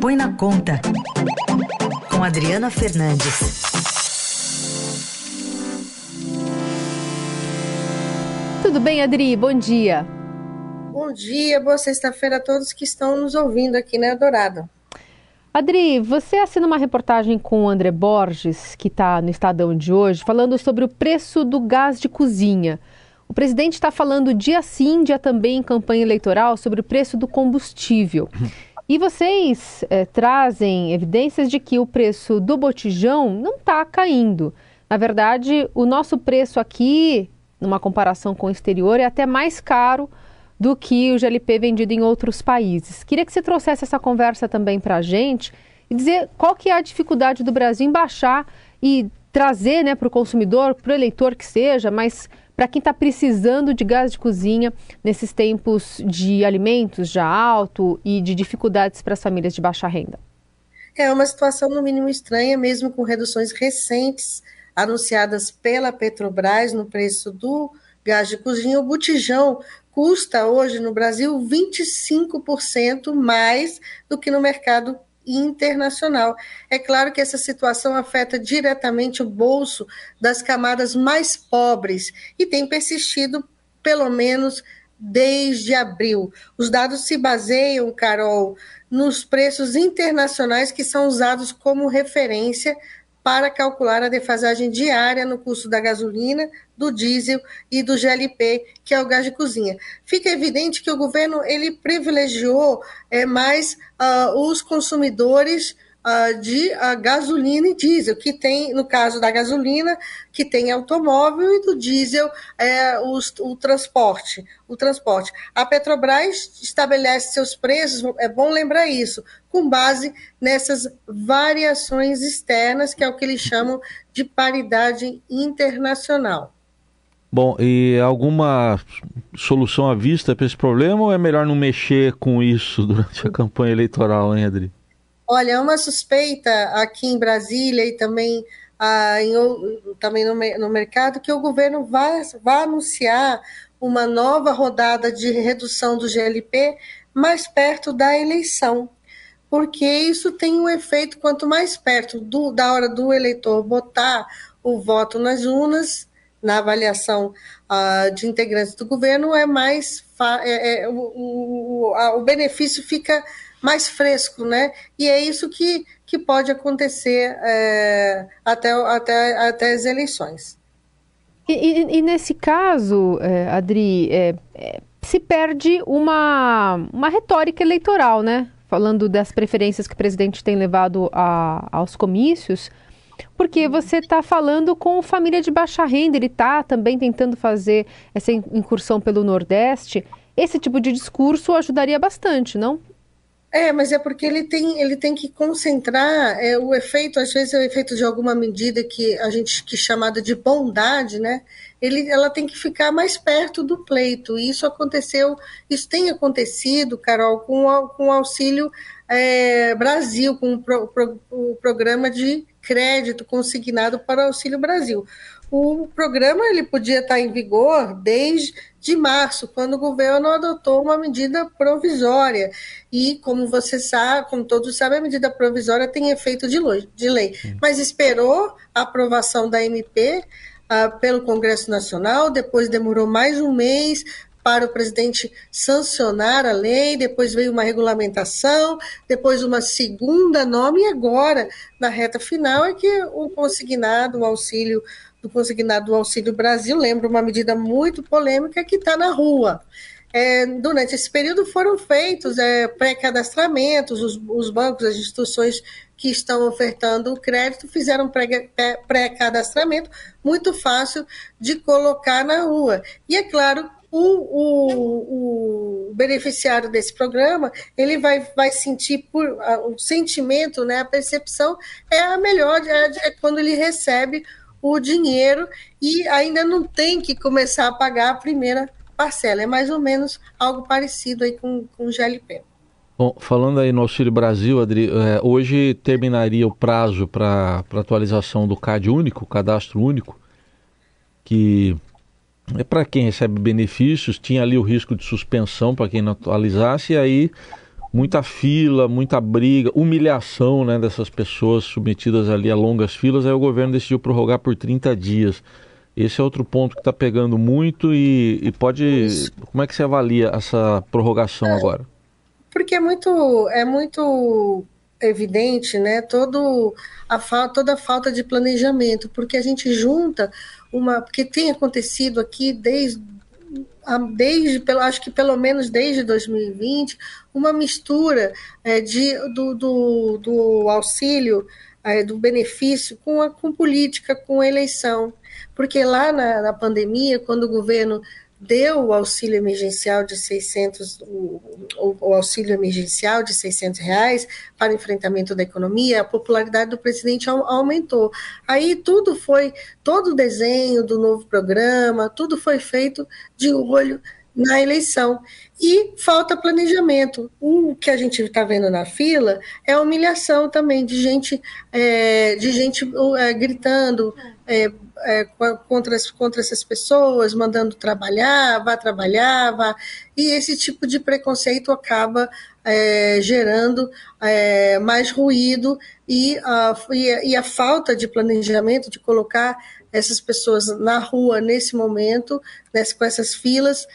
Põe na Conta, com Adriana Fernandes. Tudo bem, Adri? Bom dia. Bom dia, boa sexta-feira a todos que estão nos ouvindo aqui na Eldorado. Adri, você assina uma reportagem com o André Borges, que está no Estadão de hoje, falando sobre o preço do gás de cozinha. O presidente está falando dia sim, dia também em campanha eleitoral sobre o preço do combustível. E vocês é, trazem evidências de que o preço do botijão não está caindo. Na verdade, o nosso preço aqui, numa comparação com o exterior, é até mais caro do que o GLP vendido em outros países. Queria que você trouxesse essa conversa também para a gente e dizer qual que é a dificuldade do Brasil em baixar e trazer né, para o consumidor, para o eleitor que seja, mas para quem está precisando de gás de cozinha nesses tempos de alimentos já alto e de dificuldades para as famílias de baixa renda? É uma situação, no mínimo, estranha, mesmo com reduções recentes anunciadas pela Petrobras no preço do gás de cozinha. O botijão custa hoje no Brasil 25% mais do que no mercado internacional. É claro que essa situação afeta diretamente o bolso das camadas mais pobres e tem persistido pelo menos desde abril. Os dados se baseiam, Carol, nos preços internacionais que são usados como referência para calcular a defasagem diária no custo da gasolina, do diesel e do GLP, que é o gás de cozinha. Fica evidente que o governo ele privilegiou é, mais uh, os consumidores uh, de uh, gasolina e diesel, que tem, no caso da gasolina, que tem automóvel e do diesel é, os, o transporte. O transporte. A Petrobras estabelece seus preços, é bom lembrar isso, com base nessas variações externas, que é o que eles chamam de paridade internacional. Bom, e alguma solução à vista para esse problema ou é melhor não mexer com isso durante a campanha eleitoral, hein, Adri? Olha, é uma suspeita aqui em Brasília e também, ah, em, também no, no, mercado que o governo vai, vai anunciar uma nova rodada de redução do GLP mais perto da eleição. Porque isso tem um efeito, quanto mais perto do, da hora do eleitor botar o voto nas urnas, na avaliação uh, de integrantes do governo, é mais é, é, o, o, a, o benefício fica mais fresco, né? E é isso que, que pode acontecer é, até, até, até as eleições. E, e, e nesse caso, é, Adri, é, é, se perde uma, uma retórica eleitoral, né? Falando das preferências que o presidente tem levado a, aos comícios, porque você está falando com família de baixa renda, ele está também tentando fazer essa incursão pelo Nordeste. Esse tipo de discurso ajudaria bastante, não? É, mas é porque ele tem, ele tem que concentrar é, o efeito, às vezes é o efeito de alguma medida que a gente que chamada de bondade, né? Ele, ela tem que ficar mais perto do pleito. E isso aconteceu, isso tem acontecido, Carol, com, com o auxílio é, Brasil, com o, pro, pro, o programa de crédito consignado para o Auxílio Brasil. O programa ele podia estar em vigor desde de março, quando o governo adotou uma medida provisória. E, como você sabe, como todos sabem, a medida provisória tem efeito de, de lei. Mas esperou a aprovação da MP uh, ah, pelo Congresso Nacional, depois demorou mais um mês para o presidente sancionar a lei, depois veio uma regulamentação, depois uma segunda nome, e agora, na reta final, é que o consignado, o auxílio do consignado do Auxílio Brasil, lembra uma medida muito polêmica que está na rua. É, durante esse período foram feitos é, pré-cadastramentos, os, os, bancos, as instituições que estão ofertando o crédito fizeram pré-cadastramento muito fácil de colocar na rua. E é claro, o, o, o, beneficiário desse programa ele vai, vai sentir por o sentimento, né, a percepção é a melhor é, é quando ele recebe o dinheiro e ainda não tem que começar a pagar a primeira parcela. É mais ou menos algo parecido aí com, com o GLP. Bom, falando aí no Auxílio Brasil, Adri, é, hoje terminaria o prazo para atualização do CAD único, cadastro único, que é para quem recebe benefícios, tinha ali o risco de suspensão para quem não atualizasse, e aí muita fila, muita briga, humilhação né, dessas pessoas submetidas ali a longas filas, aí o governo decidiu prorrogar por 30 dias. Esse é outro ponto que está pegando muito e, e pode. Isso. Como é que você avalia essa prorrogação é, agora? Porque é muito, é muito evidente, né? Todo a toda a falta de planejamento, porque a gente junta uma, porque tem acontecido aqui desde desde, acho que pelo menos desde 2020, uma mistura é, de, do, do, do auxílio, é, do benefício com, a, com política, com eleição. Porque lá na, na pandemia, quando o governo deu o auxílio emergencial de 600, o, o, auxílio emergencial de 600 reais para enfrentamento da economia, a popularidade do presidente aumentou. Aí tudo foi, todo o desenho do novo programa, tudo foi feito de olho na eleição. E falta planejamento. O que a gente está vendo na fila é humilhação também de gente, é, de gente é, gritando, é, é, contra, contra essas pessoas, mandando trabalhar, vá trabalhar, vá. E esse tipo de preconceito acaba é, gerando é, mais ruído e a, e a, e, a, falta de planejamento de colocar essas pessoas na rua nesse momento, nessa, com essas filas.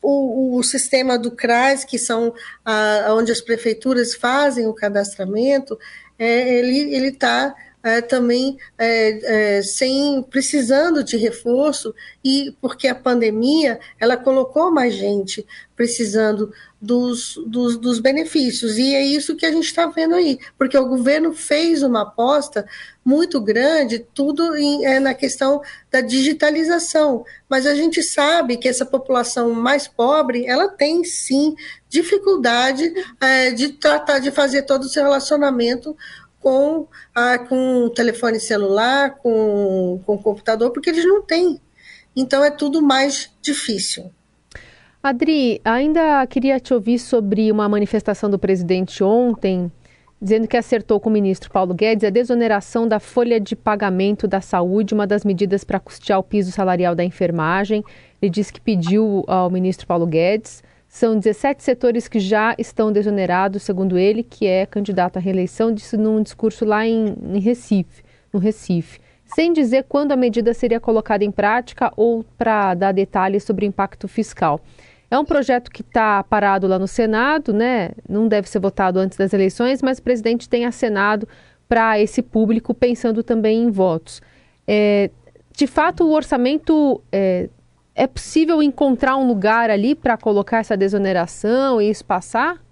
O, o, sistema do CRAS, que são a, onde as prefeituras fazem o cadastramento, é, ele está é, também é, é, sem precisando de reforço e porque a pandemia ela colocou mais gente precisando dos, dos, dos benefícios. E é isso que a gente está vendo aí porque o governo fez uma aposta muito grande tudo em, é, na questão da digitalização. Mas a gente sabe que essa população mais pobre ela tem sim dificuldade é, de tratar de fazer todo o seu relacionamento com, a, com o telefone celular, com, com o computador, porque eles não têm. Então é tudo mais difícil. Adri, ainda queria te ouvir sobre uma manifestação do presidente ontem, dizendo que acertou com o ministro Paulo Guedes a desoneração da folha de pagamento da saúde, uma das medidas para custear o piso salarial da enfermagem. Ele disse que pediu ao ministro Paulo Guedes são 17 setores que já estão desonerados, segundo ele, que é candidato à reeleição, disse num discurso lá em, em Recife, no Recife, sem dizer quando a medida seria colocada em prática ou para dar detalhes sobre o impacto fiscal. É um projeto que está parado lá no Senado, né? Não deve ser votado antes das eleições, mas o presidente tem acenado para esse público, pensando também em votos. É, de fato, o orçamento é, é possível encontrar um lugar ali para colocar essa desoneração e isso passar?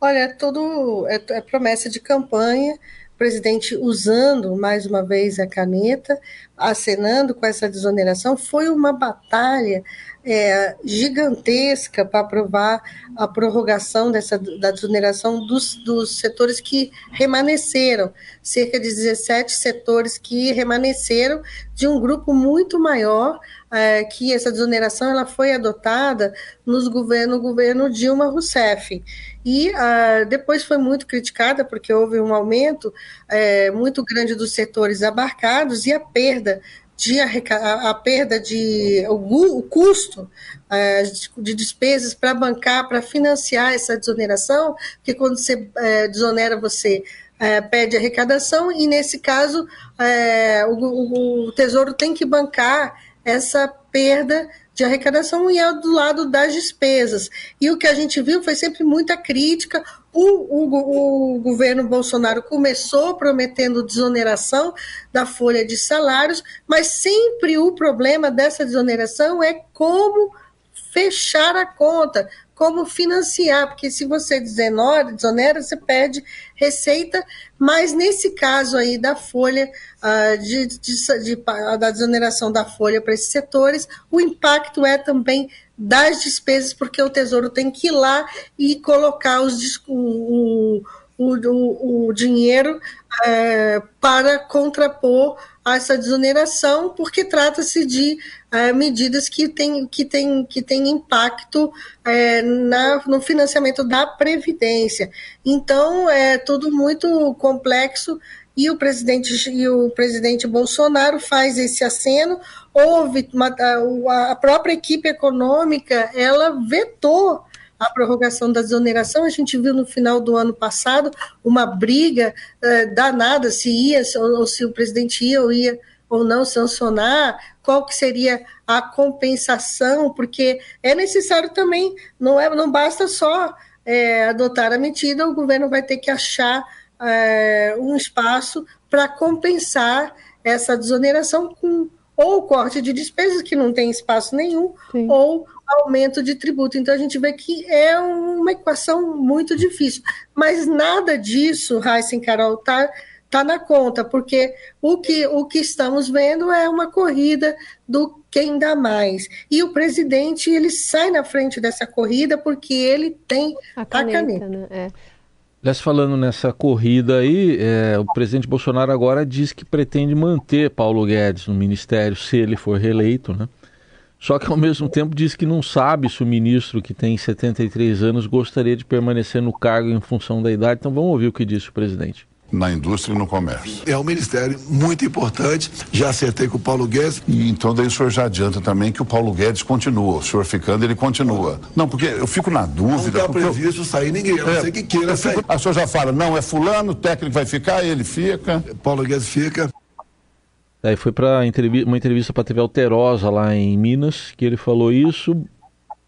Olha, é tudo é, é promessa de campanha, presidente usando mais uma vez a caneta, acenando com essa desoneração, foi uma batalha é, gigantesca para aprovar a prorrogação dessa, da desoneração dos, dos setores que remanesceram, cerca de 17 setores que remanesceram de um grupo muito maior, é, que essa desoneração ela foi adotada nos governo, no governo Dilma Rousseff. E uh, depois foi muito criticada, porque houve um aumento é, muito grande dos setores abarcados e a perda de a, a perda de o, o custo é, de despesas para bancar, para financiar essa desoneração, porque quando você é, desonera, você é, pede arrecadação, e nesse caso é, o, o, Tesouro tem que bancar essa perda de arrecadação e é do lado das despesas. E o que a gente viu foi sempre muita crítica. O, o, o, governo Bolsonaro começou prometendo desoneração da folha de salários, mas sempre o problema dessa desoneração é como fechar a conta, como financiar, porque se você desonera, desonera você perde receita, mas nesse caso aí da folha, uh, de, de, de, da desoneração da folha para esses setores, o impacto é também das despesas, porque o Tesouro tem que ir lá e colocar os, o, o, o, dinheiro é, para contrapor a essa desoneração, porque trata-se de é, medidas que têm que tem, que tem impacto é, na, no financiamento da Previdência. Então, é tudo muito complexo e o presidente, e o presidente Bolsonaro faz esse aceno. Houve uma, a própria equipe econômica, ela vetou a prorrogação da desoneração. A gente viu no final do ano passado uma briga eh, danada se ia ou se o presidente ia ou ia ou não sancionar, qual que seria a compensação, porque é necessário também, não, é, não basta só é, adotar a medida, o governo vai ter que achar é, um espaço para compensar essa desoneração com ou corte de despesas, que não tem espaço nenhum, Sim. ou aumento de tributo. Então a gente vê que é uma equação muito difícil. Mas nada disso, Raíssa e Carol, está tá na conta, porque o que, o que estamos vendo é uma corrida do quem dá mais. E o presidente ele sai na frente dessa corrida porque ele tem a caneta. A caneta. Né? É. Aliás, falando nessa corrida aí, é, o presidente Bolsonaro agora diz que pretende manter Paulo Guedes no ministério se ele for reeleito, né? Só que ao mesmo tempo diz que não sabe se o ministro que tem 73 anos gostaria de permanecer no cargo em função da idade. Então vamos ouvir o que disse o presidente na indústria e no comércio. É um ministério muito importante, já acertei com o Paulo Guedes. E então daí o senhor já adianta também que o Paulo Guedes continua, o senhor ficando, ele continua. Não, porque eu fico na dúvida. Não está previsto eu... sair ninguém, a não é, ser que queira sair. Fico... A senhor já fala, não, é fulano, o técnico vai ficar, ele fica. Paulo Guedes fica. Aí foi para uma entrevista para a TV Alterosa lá em Minas, que ele falou isso.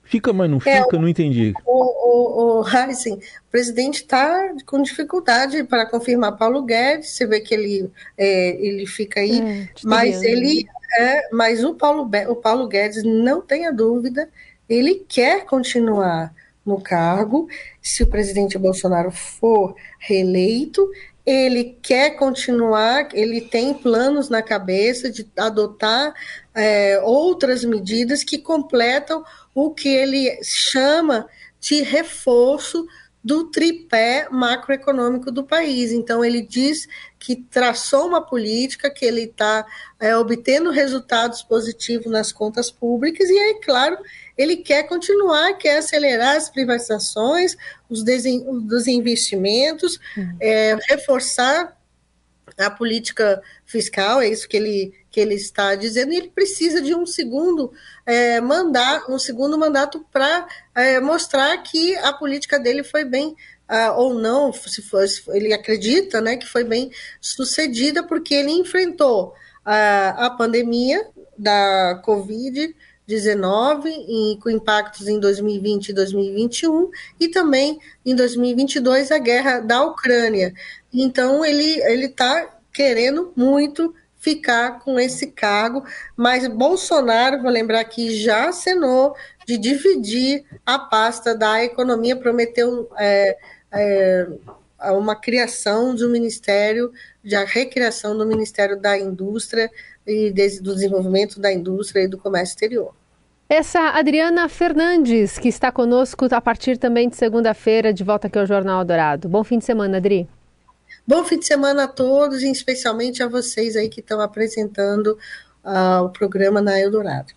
Fica, mas não é, fica, é, não entendi. O, o, o Heisen, o presidente está com dificuldade para confirmar Paulo Guedes, você vê que ele, é, ele fica aí, é, mas ele é, mas o Paulo, o Paulo Guedes, não tenha dúvida, ele quer continuar no cargo. Se o presidente Bolsonaro for reeleito, ele quer continuar, ele tem planos na cabeça de adotar é, outras medidas que completam o que ele chama de reforço do tripé macroeconômico do país. Então, ele diz que traçou uma política, que ele está é, obtendo resultados positivos nas contas públicas, e aí, claro, ele quer continuar, quer acelerar as privatizações, os desinvestimentos, uhum. é, reforçar a política fiscal, é isso que ele, que ele está dizendo, e ele precisa de um segundo é, mandato, um segundo mandato para é, mostrar que a política dele foi bem uh, ou não, se for, ele acredita né, que foi bem sucedida, porque ele enfrentou uh, a pandemia da Covid 19 e com impactos em 2020 e 2021 e também em 2022 a guerra da Ucrânia. Então ele está querendo muito ficar com esse cargo, mas Bolsonaro, vou lembrar que já acenou de dividir a pasta da economia, prometeu é, é, uma criação de um ministério, de a recriação do Ministério da Indústria e do Desenvolvimento da Indústria e do Comércio Exterior. Essa Adriana Fernandes, que está conosco a partir também de segunda-feira, de volta aqui ao Jornal Dourado. Bom fim de semana, Adri. Bom fim de semana a todos, e especialmente a vocês aí que estão apresentando uh, o programa na Eldorado.